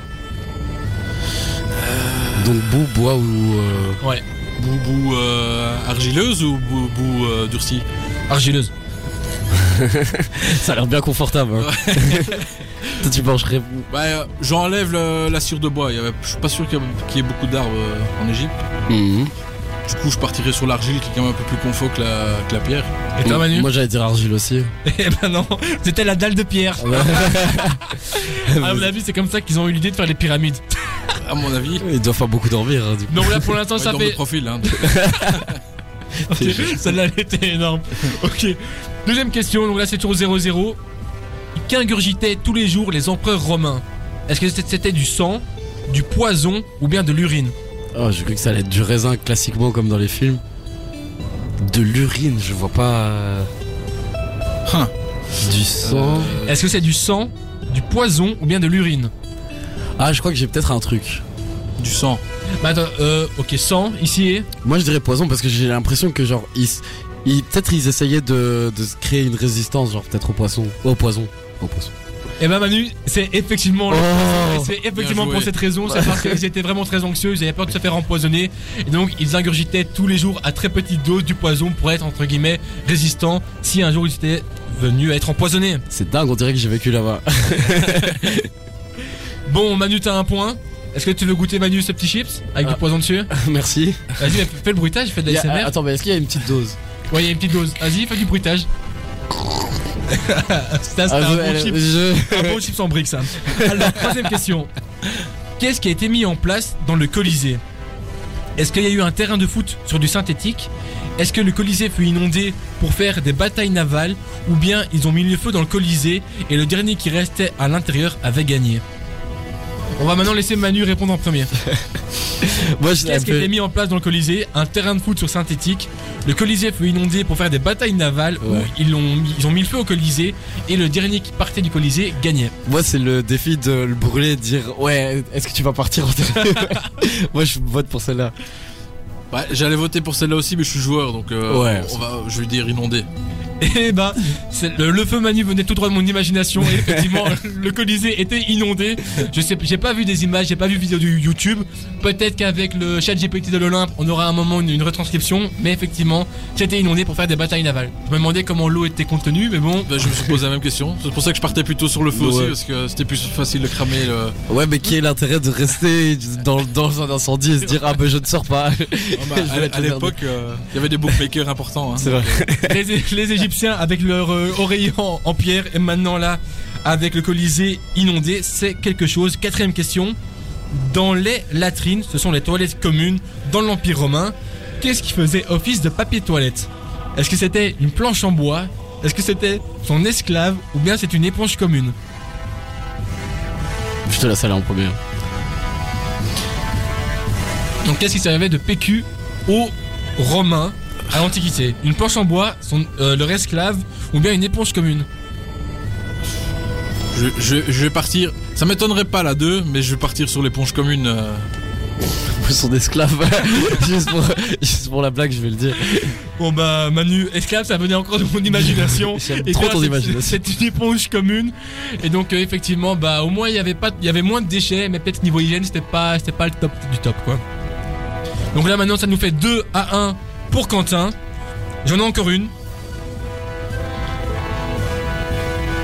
S3: Donc, boue, bois ou. euh,
S2: Ouais,
S4: Boue, boue euh, argileuse ou boue, boue euh, durcie?
S2: Argileuse.
S3: Ça a l'air bien confortable. hein. Toi, tu mangerais.
S4: Bah, euh, j'enlève la cire de bois. Il y avait- Je suis pas sûr qu'il y, ait beaucoup d'arbres euh, en Égypte.
S3: Mhm.
S4: Du coup, je partirais sur l'argile qui est quand même un peu plus confort que la, que la pierre.
S2: Et toi Manu?
S3: Moi, j'allais dire argile aussi.
S2: Eh ben non, c'était la dalle de pierre. À mon avis, c'est comme ça qu'ils ont eu l'idée de faire les pyramides.
S4: À mon avis,
S3: Ils doivent pas beaucoup dormir. hein, du coup.
S2: Donc là, pour l'instant,
S4: Ouais,
S2: ça fait.
S4: profil. Hein.
S2: Ok, Celle-là, elle était énorme. Ok. Deuxième question, donc là, c'est tour 0-0. Qu'ingurgitaient tous les jours les empereurs romains? Est-ce que c'était du sang, du poison ou bien de l'urine?
S3: Oh, j'ai cru que ça allait être du raisin classiquement comme dans les films. De l'urine, je vois pas.
S4: Hein.
S3: Du sang.
S2: Est-ce que c'est du sang, du poison ou bien de l'urine?
S3: Ah, je crois que j'ai peut-être un truc.
S4: Du sang.
S2: Bah attends, euh, ok, sang, ici et.
S3: Moi, je dirais poison parce que j'ai l'impression que, genre, ils, ils- peut-être ils essayaient de, de se créer une résistance, genre, peut-être au poisson. Au poison. Au poisson.
S2: Eh ben Manu, c'est effectivement, le-
S3: Oh.
S2: et c'est effectivement
S4: Bien
S2: pour cette raison, c'est parce qu'ils étaient vraiment très anxieux, ils avaient peur de se faire empoisonner, et donc ils ingurgitaient tous les jours à très petite dose du poison pour être entre guillemets résistants si un jour ils étaient venus à être empoisonnés.
S3: C'est dingue, on dirait que j'ai vécu là-bas.
S2: Bon, Manu, t'as un point. Est-ce que tu veux goûter Manu ce petit chips avec
S3: Ah.
S2: du poison dessus
S3: Merci.
S2: Vas-y, mais fais le bruitage, fais de la
S3: a- attends, mais est-ce qu'il y a une petite dose
S2: Ouais, il y a une petite dose. Vas-y, fais du bruitage. c'est
S3: Ah,
S2: un, bon
S3: je-
S2: un bon chips en briques, ça. Alors, troisième question. Qu'est-ce qui a été mis en place dans le Colisée? Est-ce qu'il y a eu un terrain de foot sur du synthétique? Est-ce que le Colisée fut inondé pour faire des batailles navales? Ou bien ils ont mis le feu dans le Colisée et le dernier qui restait à l'intérieur avait gagné? On va maintenant laisser Manu répondre en premier.
S3: Moi, je
S2: Qu'est-ce qui a été mis en place dans le Colisée Un terrain de foot sur synthétique. Le Colisée fut inondé pour faire des batailles navales où ils ont, mis, ils ont mis le feu au Colisée et le dernier qui partait du Colisée gagnait.
S3: Moi, c'est le défi de le brûler et de dire Ouais, est-ce que tu vas partir en Moi, je vote pour celle-là.
S4: Bah, J'allais voter pour celle-là aussi, mais je suis joueur, donc euh,
S3: Ouais.
S4: on va, je vais dire inondé.
S2: Et bah, c'est- le, le feu Manu venait tout droit de mon imagination et effectivement, le Colisée était inondé. Je sais, j'ai pas vu des images, j'ai pas vu vidéo du YouTube. Peut-être qu'avec le chat GPT de l'Olympe, on aura un moment une, une retranscription, mais effectivement, c'était inondé pour faire des batailles navales. Je me demandais comment l'eau était contenue, mais bon.
S4: Bah, je me suis posé la même question. C'est pour ça que je partais plutôt sur le feu
S3: Ouais.
S4: aussi, parce que c'était plus facile de cramer le.
S3: Ouais, mais qui est l'intérêt de rester dans, dans un incendie et se dire Ah, ben je ne sors pas
S4: Ah bah, à
S3: être
S4: à
S3: le
S4: l'époque, euh, il y avait des bookmakers importants. Hein.
S3: C'est vrai.
S2: les, les Égyptiens avec leur euh, oreiller en, en pierre et maintenant là avec le Colisée inondé, c'est quelque chose. Quatrième question. Dans les latrines, ce sont les toilettes communes dans l'Empire romain. Qu'est-ce qui faisait office de papier toilette? Est-ce que c'était une planche en bois? Est-ce que c'était son esclave ou bien c'est une éponge commune?
S3: Je te laisse aller en premier.
S2: Donc qu'est-ce qui servait de PQ aux Romains? À l'Antiquité Une planche en bois, son, euh, leur esclave ou bien une éponge commune
S4: Je, je, je vais partir. Ça m'étonnerait pas la 2, mais je vais partir sur l'éponge commune. euh.
S3: Son esclave. juste, pour, juste pour la blague, je vais le dire.
S2: Bon bah Manu, esclave ça venait encore de mon imagination.
S3: J'aime trop
S2: toi,
S3: ton
S2: c'est-
S3: imagination.
S2: C'est une éponge commune. Et donc euh, effectivement bah au moins il y avait pas il y avait moins de déchets mais peut-être niveau hygiène c'était pas c'était pas le top du top quoi. Donc là maintenant ça nous fait 2 à 1 pour Quentin. J'en ai encore une.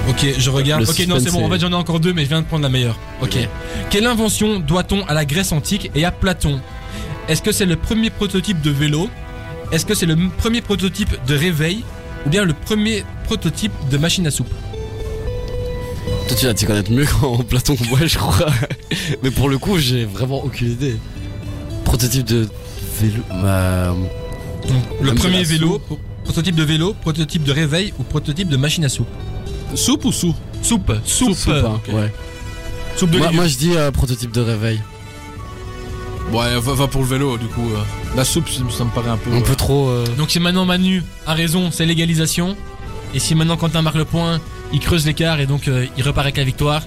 S2: Ok, je regarde.
S3: Le
S2: ok, non, c'est bon. En fait, j'en ai encore deux, mais je viens de prendre la meilleure. Ok. Quelle invention doit-on à la Grèce antique et à Platon? Est-ce que c'est le premier prototype de vélo? Est-ce que c'est le premier prototype de réveil? Ou bien le premier prototype de machine à soupe?
S3: Toi, tu vas t'y connaître mieux qu'en Platon, ouais, je crois. Mais pour le coup, j'ai vraiment aucune idée. Prototype de vélo. Bah,
S2: Le
S3: Comme
S2: premier
S3: c'est la
S2: vélo, pro- prototype de vélo, prototype de réveil ou prototype de machine à soupe?
S4: Soupe ou sous
S2: Soupe, soupe,
S3: soupe, hein, ouais.
S2: soupe de
S3: Moi, moi, je dis euh, prototype de réveil.
S4: Ouais, va, va pour le vélo, du coup. euh. La soupe, ça me- ça me paraît un peu.
S3: Un
S4: euh,
S3: peu trop. euh,
S2: Donc si maintenant Manu a raison, c'est l'égalisation. Et si maintenant Quentin marque le point, il creuse l'écart et donc euh, il repart avec la victoire.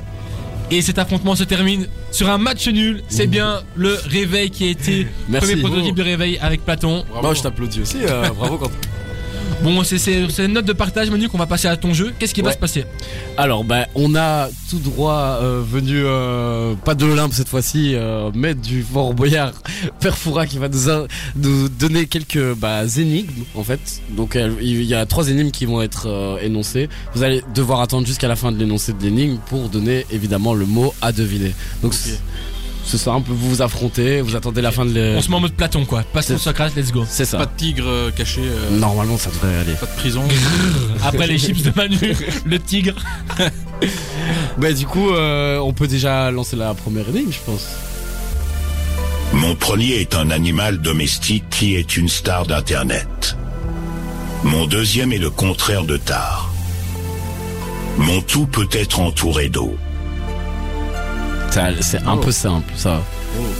S2: Et cet affrontement se termine sur un match nul. C'est bien le réveil qui a été
S3: Merci.
S2: premier prototype de réveil avec Platon.
S4: bravo.
S3: Moi, je t'applaudis aussi. euh, bravo, quand
S2: Bon, c'est une note de partage Manu qu'on va passer à ton jeu. Qu'est-ce qui va se passer?
S3: Alors, bah, on a tout droit euh, venu, euh, pas de l'Olympe cette fois-ci, euh, mais du Fort Boyard, Père Foura qui va nous, a- nous donner quelques bah, énigmes en fait. Donc, euh, il y a trois énigmes qui vont être euh, énoncées. Vous allez devoir attendre jusqu'à la fin de l'énoncé de l'énigme pour donner évidemment le mot à deviner. Donc, c'est- ce sera un peu vous vous affrontez, vous attendez la fin de l'é-
S2: On se met en mode Platon quoi.
S3: C'est-
S2: Socrate, let's go.
S3: C'est
S4: Pas
S3: ça.
S4: de tigre euh, caché, euh,
S3: Normalement, ça devrait aller.
S4: pas de prison.
S2: Après les chips de Manu, le tigre.
S3: Bah, du coup, euh, on peut déjà lancer la première énigme, je pense.
S7: Mon premier est un animal domestique qui est une star d'Internet. Mon deuxième est le contraire de tard. Mon tout peut être entouré d'eau.
S3: C'est un
S4: Oh.
S3: peu simple, ça.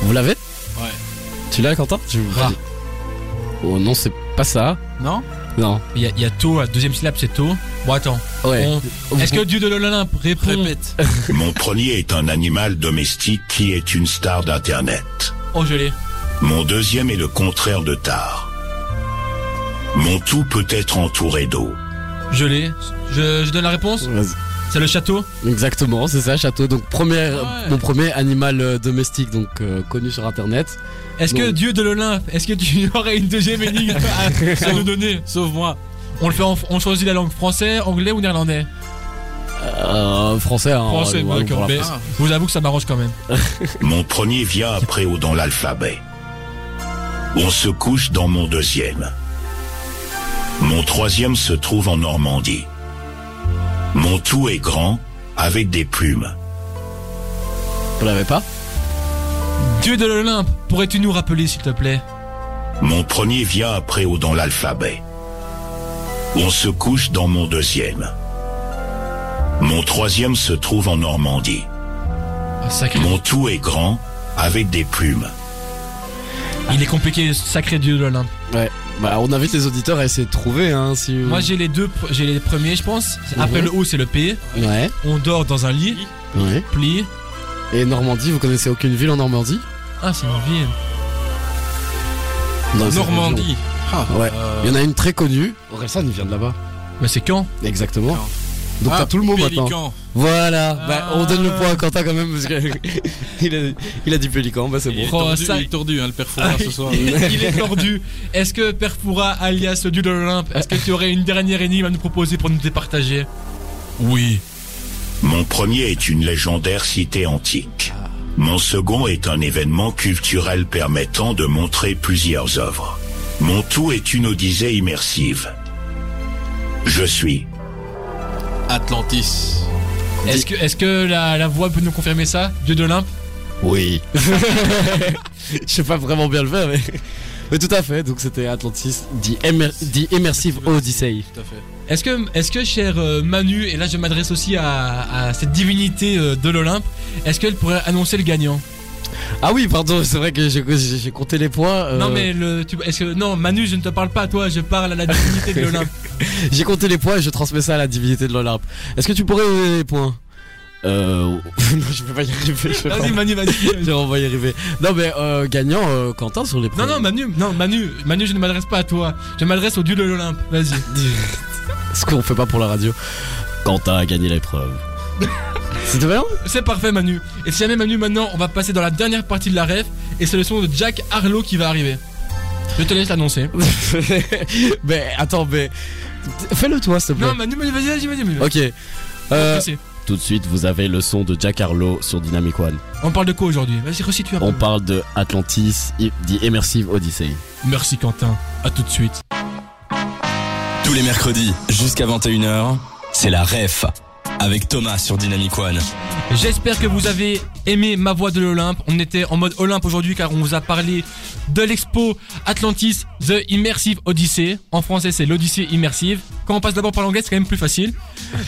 S3: Vous l'avez
S4: Ouais.
S3: Tu l'as, Quentin Tu
S2: Rat.
S3: Oh non, c'est pas ça.
S4: Non
S3: Non.
S2: Il y a, y a tôt, la deuxième syllabe c'est tôt. Bon attends.
S3: Ouais.
S2: On- Est-ce que Dieu de l'Olympe répond
S4: Répète.
S7: Mon premier est un animal domestique qui est une star d'Internet.
S2: Oh je l'ai.
S7: Mon deuxième est le contraire de tard. Mon tout peut être entouré d'eau.
S2: Je l'ai. Je, je donne la réponse
S3: Vas-y.
S2: C'est le château
S3: Exactement, c'est ça, château. Donc première,
S4: Ouais.
S3: mon premier animal euh, domestique, donc euh, connu sur Internet.
S2: Est-ce que. Dieu de l'Olympe, est-ce que tu aurais une deuxième énigme à, à nous donner?
S4: Sauve-moi.
S2: On le fait en, on choisit la langue français, anglais ou néerlandais?
S3: Euh, français, hein.
S2: Français,
S3: ouais,
S2: d'accord. Mais
S3: France.
S2: je vous avoue que ça m'arrange quand même.
S7: Mon premier vient après ou dans l'alphabet. On se couche dans mon deuxième. Mon troisième se trouve en Normandie. Mon tout est grand, avec des plumes.
S3: Vous l'avez pas
S2: Dieu de l'Olympe, pourrais-tu nous rappeler s'il te plaît
S7: Mon premier vient après ou dans l'alphabet. On se couche dans mon deuxième. Mon troisième se trouve en Normandie.
S2: Ah, Sacré.
S7: Mon tout est grand, avec des plumes.
S2: Il est compliqué, sacré Dieu de l'Olympe.
S3: Ouais. Bah, on invite les auditeurs à essayer de trouver, hein, si.
S2: Moi j'ai les deux, j'ai les premiers je pense. Après le O c'est le P.
S3: Ouais.
S2: On dort dans un lit,
S3: Ouais.
S2: pli.
S3: Et Normandie, vous connaissez aucune ville en Normandie
S2: Ah c'est une ville.
S4: Normandie. Ah.
S3: Ouais.
S4: euh,
S3: Il y en a une très connue. Orelsan, il vient de là-bas.
S2: Mais c'est quand?
S3: Exactement.
S4: Quand?
S3: Donc
S4: ah,
S3: t'as tout le mot maintenant.
S4: Pélican.
S3: Voilà, bah, on donne le
S2: Ah.
S3: point à Quentin quand même parce que il, a, il a dit pélican, bah c'est
S4: Il est
S3: bon.
S2: Oh,
S4: tordu,
S2: ça-
S4: il est tordu, hein, le père Fouras, ce soir.
S2: Il est tordu. Est-ce que Perfura, alias Dieu de l'Olympe, est-ce que tu aurais une dernière énigme à nous proposer pour nous départager? Oui.
S7: Mon premier est une légendaire cité antique. Mon second est un événement culturel permettant de montrer plusieurs œuvres. Mon tout est une odyssée immersive. Je suis
S4: Atlantis.
S2: Est-ce que, la, la voix peut nous confirmer ça? Dieu de l'Olympe?
S3: Oui. Je sais pas vraiment bien le faire, mais, mais tout à fait. Donc c'était Atlantis, dit, Emer- dit Immersive Odyssey.
S4: Tout à fait.
S2: Est-ce que, que, cher euh, Manu, et là je m'adresse aussi à, à cette divinité euh, de l'Olympe, est-ce qu'elle pourrait annoncer le gagnant?
S3: Ah oui, pardon, c'est vrai que j'ai compté les points. euh,
S2: Non mais le, tu, est-ce que non Manu, je ne te parle pas à toi, je parle à la divinité de l'Olympe.
S3: J'ai compté les points et je transmets ça à la divinité de l'Olympe. Est-ce que tu pourrais donner les points? Euh. non, je vais pas y arriver.
S2: Vas-y Manu, vas-y.
S3: je vais y arriver. Non, mais euh, gagnant, euh, Quentin sur les
S2: Non
S3: points.
S2: non Manu, non Manu, Manu, je ne m'adresse pas à toi, je m'adresse au dieu de l'Olympe. Vas-y.
S3: Ce qu'on fait pas pour la radio. Quentin a gagné l'épreuve. C'était bien
S2: C'est parfait Manu. Et si jamais Manu maintenant on va passer dans la dernière partie de la rêve et c'est le son de Jack Harlow qui va arriver. Je te laisse l'annoncer.
S3: mais attends, mais. Fais-le toi, s'il te plaît.
S2: Non Manu, Manu, vas-y, vas-y, vas-y. Manu.
S3: Ok. Euh, tout de suite, vous avez le son de Jack Harlow sur Dynamic One.
S2: On parle de quoi aujourd'hui? Vas-y, resitue un peu.
S3: On parle de Atlantis, dit Immersive Odyssey.
S2: Merci Quentin. À tout de suite.
S1: Tous les mercredis jusqu'à 21h, c'est la REF avec Thomas sur Dynamic One.
S2: J'espère que vous avez aimé ma voix de l'Olympe. On était en mode Olympe aujourd'hui car on vous a parlé de l'expo Atlantis The Immersive Odyssey. En français, c'est l'Odyssée immersive. Quand on passe d'abord par l'anglais, c'est quand même plus facile.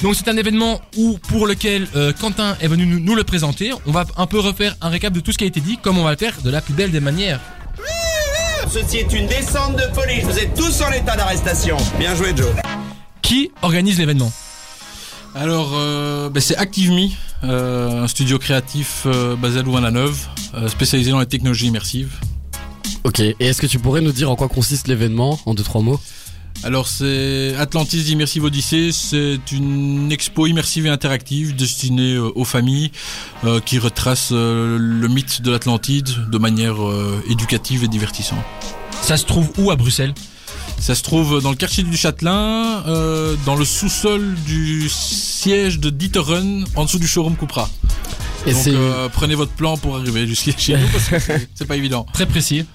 S2: Donc c'est un événement où pour lequel euh, Quentin est venu nous, nous le présenter. On va un peu refaire un récap de tout ce qui a été dit, comme on va le faire de la plus belle des manières.
S9: Ceci est une descente de police. Vous êtes tous en état d'arrestation. Bien joué, Joe.
S2: Qui organise l'événement?
S4: Alors, euh, ben, c'est ActiveMe, euh, un studio créatif euh, basé à Louvain-la-Neuve, euh, spécialisé dans les technologies immersives.
S3: Ok, et est-ce que tu pourrais nous dire en quoi consiste l'événement en deux trois mots?
S4: Alors, c'est Atlantis Immersive Odyssey, c'est une expo immersive et interactive destinée euh, aux familles euh, qui retrace euh, le mythe de l'Atlantide de manière euh, éducative et divertissante.
S2: Ça se trouve où à Bruxelles?
S4: Ça se trouve dans le quartier du Châtelain, euh, dans le sous-sol du siège de Dieterun, en dessous du showroom Cupra.
S3: Et
S4: Donc euh, prenez votre plan pour arriver jusqu'à chez nous parce que c'est- c'est pas évident.
S2: Très précis.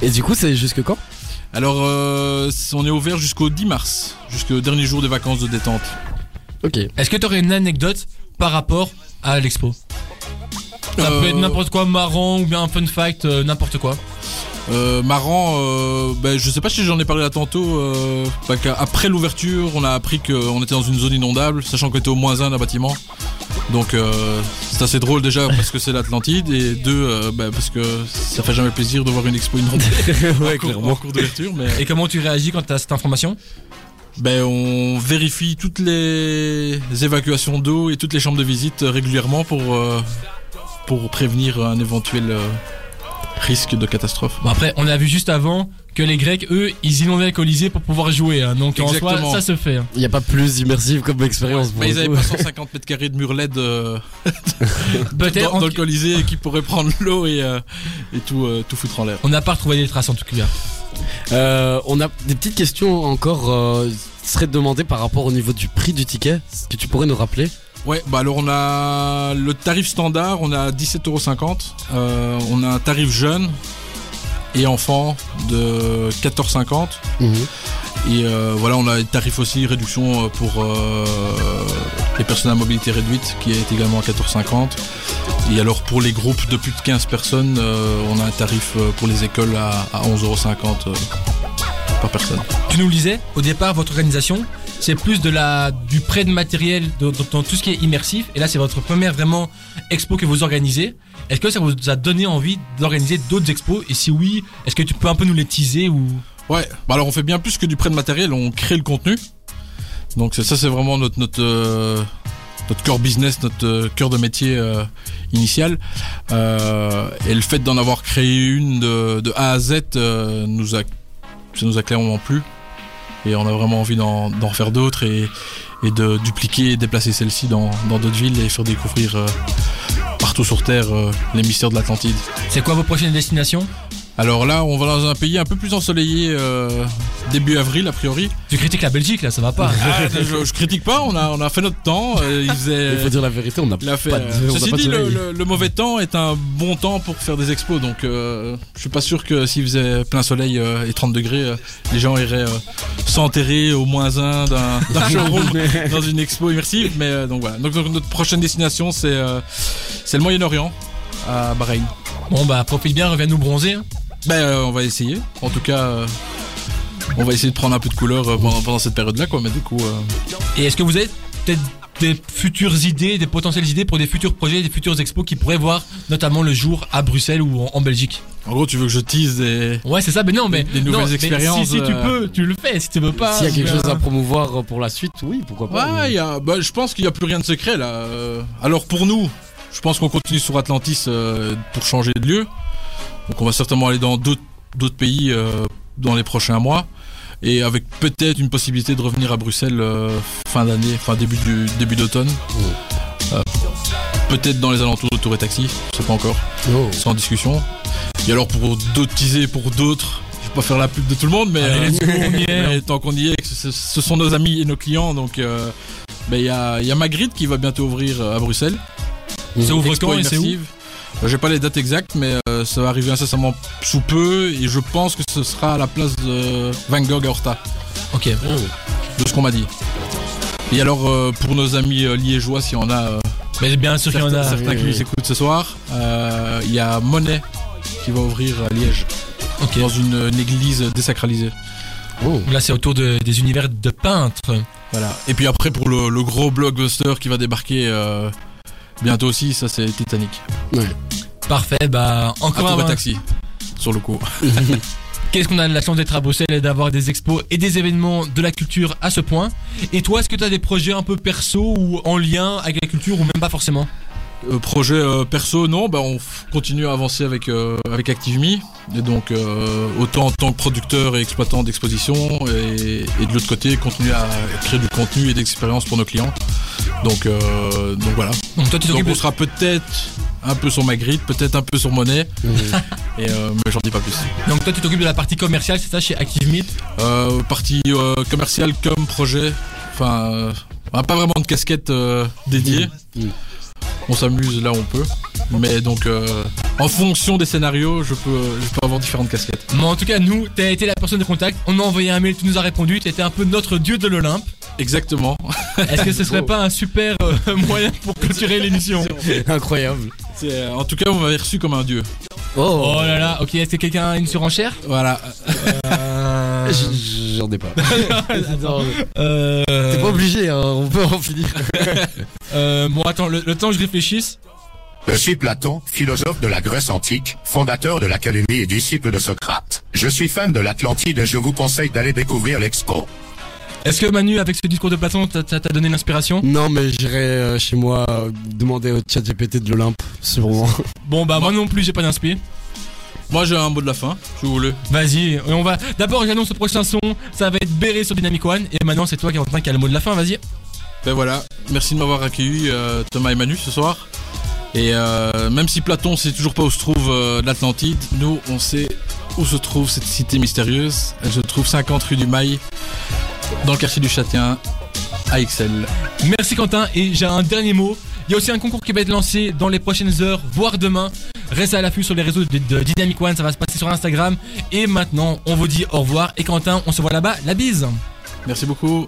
S3: et du coup c'est jusque quand?
S4: Alors euh, on est ouvert jusqu'au 10 mars, jusqu'au dernier jour des vacances de détente.
S3: Ok.
S2: Est-ce que tu aurais une anecdote par rapport à l'expo? Ça
S4: Euh,
S2: peut être n'importe quoi marrant ou bien un fun fact, euh, n'importe quoi.
S4: Euh, marrant, euh, ben, je sais pas si j'en ai parlé là tantôt. Euh, bah, après l'ouverture, on a appris qu'on était dans une zone inondable, sachant qu'on était au moins un d'un bâtiment. Donc euh, c'est assez drôle déjà parce que c'est l'Atlantide et deux euh, bah, parce que ça fait jamais plaisir de voir une expo inondée
S3: ouais,
S4: en cours- en cours d'ouverture. Mais
S2: Et comment tu réagis quand tu as cette information?
S4: Ben, on vérifie toutes les évacuations d'eau et toutes les chambres de visite régulièrement pour, pour prévenir un éventuel risque de catastrophe.
S2: Bon après, on a vu juste avant que les Grecs, eux, ils inondaient le Colisée pour pouvoir jouer. hein. Donc en soi,
S4: Exactement.
S2: ça se fait. hein.
S3: Il y a pas plus immersif comme expérience.
S4: Mais ils avaient pas 150 mètres carrés de mur LED euh,
S2: Peut-être.
S4: dans,
S2: en-
S4: dans le Colisée qui pourrait prendre l'eau et, euh, et tout, euh, tout foutre en l'air.
S2: On n'a pas retrouvé des traces en tout cas.
S3: Euh, on a des petites questions encore. Euh, seraient demandées par rapport au niveau du prix du ticket. Est-ce que tu pourrais nous rappeler
S4: Ouais, bah alors on a le tarif standard, on a 17,50€. Euh, on a un tarif jeune et enfant de 14,50€. Et euh, voilà, on a des tarifs aussi réduction euh, pour euh, les personnes à mobilité réduite qui est également à 14,50. Et alors pour les groupes de plus de 15 personnes, euh, on a un tarif pour les écoles à, à 11,50€ euh, par personne.
S2: Tu nous le disais, au départ, votre organisation, c'est plus de la, du prêt de matériel dans, tout ce qui est immersif. Et là, c'est votre première vraiment expo que vous organisez. Est-ce que ça vous a donné envie d'organiser d'autres expos? Et si oui, est-ce que tu peux un peu nous les teaser ou?
S4: Ouais, bah alors on fait bien plus que du prêt de matériel, on crée le contenu. Donc ça c'est vraiment notre notre euh, core business, notre euh, cœur de métier euh, initial. Et le fait d'en avoir créé une de, A à Z nous a ça nous a clairement plu. Et on a vraiment envie d'en faire d'autres et, et de dupliquer et déplacer celle-ci dans dans d'autres villes et faire découvrir euh, partout sur Terre euh, les mystères de l'Atlantide.
S2: c'est quoi vos prochaines destinations?
S4: Alors là, on va dans un pays un peu plus ensoleillé euh, début avril a priori.
S2: Tu critiques la Belgique là, ça va pas.
S4: Ah, je, je critique pas, on a, on a fait notre temps. euh, il faisait,
S3: Il faut dire la vérité, on n'a
S4: fait,
S3: pas
S4: euh,
S3: de, on n'a
S4: Ceci
S3: pas
S4: dit, le,
S3: soleil.
S4: le- le mauvais temps est un bon temps pour faire des expos, donc euh, je suis pas sûr que s'il faisait plein soleil euh, et 30 degrés, euh, les gens iraient euh, s'enterrer au moins un d'un showroom dans une expo immersive. Mais euh, donc voilà. Donc, donc, notre prochaine destination c'est euh, c'est le Moyen-Orient à Bahreïn.
S2: Bon bah profite bien, reviens nous bronzer. hein.
S4: Ben euh, on va essayer. En tout cas. euh, on va essayer de prendre un peu de couleur euh, pendant, pendant cette période-là, quoi. Mais du coup, euh,
S2: Et est-ce que vous avez peut-être des futures idées, des potentielles idées pour des futurs projets, des futures expos qui pourraient voir notamment le jour à Bruxelles ou en, en Belgique?
S4: En gros, tu veux que je tease des,
S2: Ouais, c'est ça, mais non, mais.
S4: Des nouvelles
S2: non,
S4: expériences,
S2: Si, si tu peux, tu le fais. Si tu veux pas.
S3: S'il y a quelque chose à promouvoir pour la suite, oui, pourquoi pas.
S4: Ouais, il y a, bah, je pense qu'il n'y a plus rien de secret là. Alors pour nous, je pense qu'on continue sur Atlantis euh, pour changer de lieu. Donc on va certainement aller dans d'autres pays euh, dans les prochains mois. Et avec peut-être une possibilité de revenir à Bruxelles euh, fin d'année, enfin début du début d'automne. Euh, peut-être dans les alentours de Tour et Taxi, je sais pas encore.
S3: Oh.
S4: C'est en discussion. Et alors pour d'autres teaser pour d'autres, je vais pas faire la pub de tout le monde, mais,
S2: Allez, y est.
S4: mais tant qu'on y est, ce, ce sont nos amis et nos clients, donc euh, ben, il y a, il y a Magritte qui va bientôt ouvrir à Bruxelles.
S2: Ça ouvre quand et c'est où
S4: J'ai pas les dates exactes, mais ça va arriver incessamment sous peu, et je pense que ce sera à la place de Van Gogh à Horta,
S2: Ok.
S4: de ce qu'on m'a dit. Et alors, euh, pour nos amis euh, liégeois, s'il y en a, euh,
S2: Mais bien sûr qu'il y en
S4: certains,
S2: a.
S4: certains
S3: oui,
S4: qui
S3: oui.
S4: nous écoutent ce soir, euh, il y a Monet qui va ouvrir à Liège,
S2: Ok.
S4: dans une, une église désacralisée.
S3: Oh.
S2: Là, c'est autour de- des univers de peintres.
S4: Voilà. Et puis après, pour le, le gros blockbuster qui va débarquer euh, bientôt aussi, ça c'est Titanic.
S2: Parfait, bah,
S4: Un
S2: encore
S4: tour
S2: un.
S4: taxi, sur le coup.
S2: Qu'est-ce qu'on a de la chance d'être à Bruxelles et d'avoir des expos et des événements de la culture à ce point? Et toi, est-ce que tu as des projets un peu perso ou en lien avec la culture ou même pas forcément?
S4: Euh, projet euh, perso, non, bah on continue à avancer avec euh, avec ActiveMe et donc euh, autant en tant que producteur et exploitant d'exposition et, et de l'autre côté continuer à créer du contenu et d'expérience pour nos clients. Donc euh, donc voilà.
S2: Donc toi, tu
S4: Donc
S2: t'occupes
S4: on sera peut-être un peu sur Magritte, peut-être un peu sur Monnaie, et euh, mais j'en dis pas plus.
S2: Donc toi, tu t'occupes de la partie commerciale, c'est ça, chez ActiveMeet
S4: Euh, partie euh, commerciale comme projet, enfin euh, on pas vraiment de casquette euh, dédiée.
S3: Mm.
S4: On s'amuse là où on peut, mais donc euh, en fonction des scénarios, je peux je peux avoir différentes casquettes.
S2: Mais en tout cas, nous, t'as été la personne de contact. On a envoyé un mail, tu nous as répondu. T'étais un peu notre dieu de l'Olympe.
S4: Exactement.
S2: Est-ce que ce serait pas un super euh, moyen pour clôturer l'émission
S3: Incroyable.
S4: Euh, en tout cas, vous m'avez reçu comme un dieu.
S3: Oh,
S2: Oh là là, ok, est-ce que quelqu'un a une surenchère?
S4: Voilà.
S2: Euh...
S3: J'en ai pas.
S2: Euh...
S3: T'es pas obligé, hein, on peut en finir.
S2: euh, Bon, attends, le, le temps que je réfléchisse.
S7: Je suis Platon, philosophe de la Grèce antique, fondateur de l'Académie et disciple de Socrate. Je suis fan de l'Atlantide et je vous conseille d'aller découvrir l'expo.
S2: Est-ce que Manu, avec ce discours de Platon, t'as donné l'inspiration?
S3: Non, mais j'irai euh, chez moi euh, demander au chat GPT de l'Olympe, sûrement.
S2: Bon, bah moi non plus, j'ai pas d'inspi.
S4: Moi, j'ai un mot de la fin, si vous voulez.
S2: Vas-y, on va. D'abord, j'annonce le prochain son. Ça va être Béré sur Dynamic One. Et maintenant, c'est toi qui qui a le mot de la fin. Vas-y.
S4: Ben voilà, merci de m'avoir accueilli euh, Thomas et Manu ce soir. Et euh, même si Platon sait toujours pas où se trouve euh, l'Atlantide, nous on sait où se trouve cette cité mystérieuse. Elle se trouve 50 rue du Mail, dans le quartier du Châtien, à Excel.
S2: Merci Quentin. Et j'ai un dernier mot. Il y a aussi un concours qui va être lancé dans les prochaines heures, voire demain. Restez à l'affût sur les réseaux de, Dynamic One. Ça va se passer sur Instagram. Et maintenant, on vous dit au revoir. Et Quentin, on se voit là-bas. La bise.
S4: Merci beaucoup.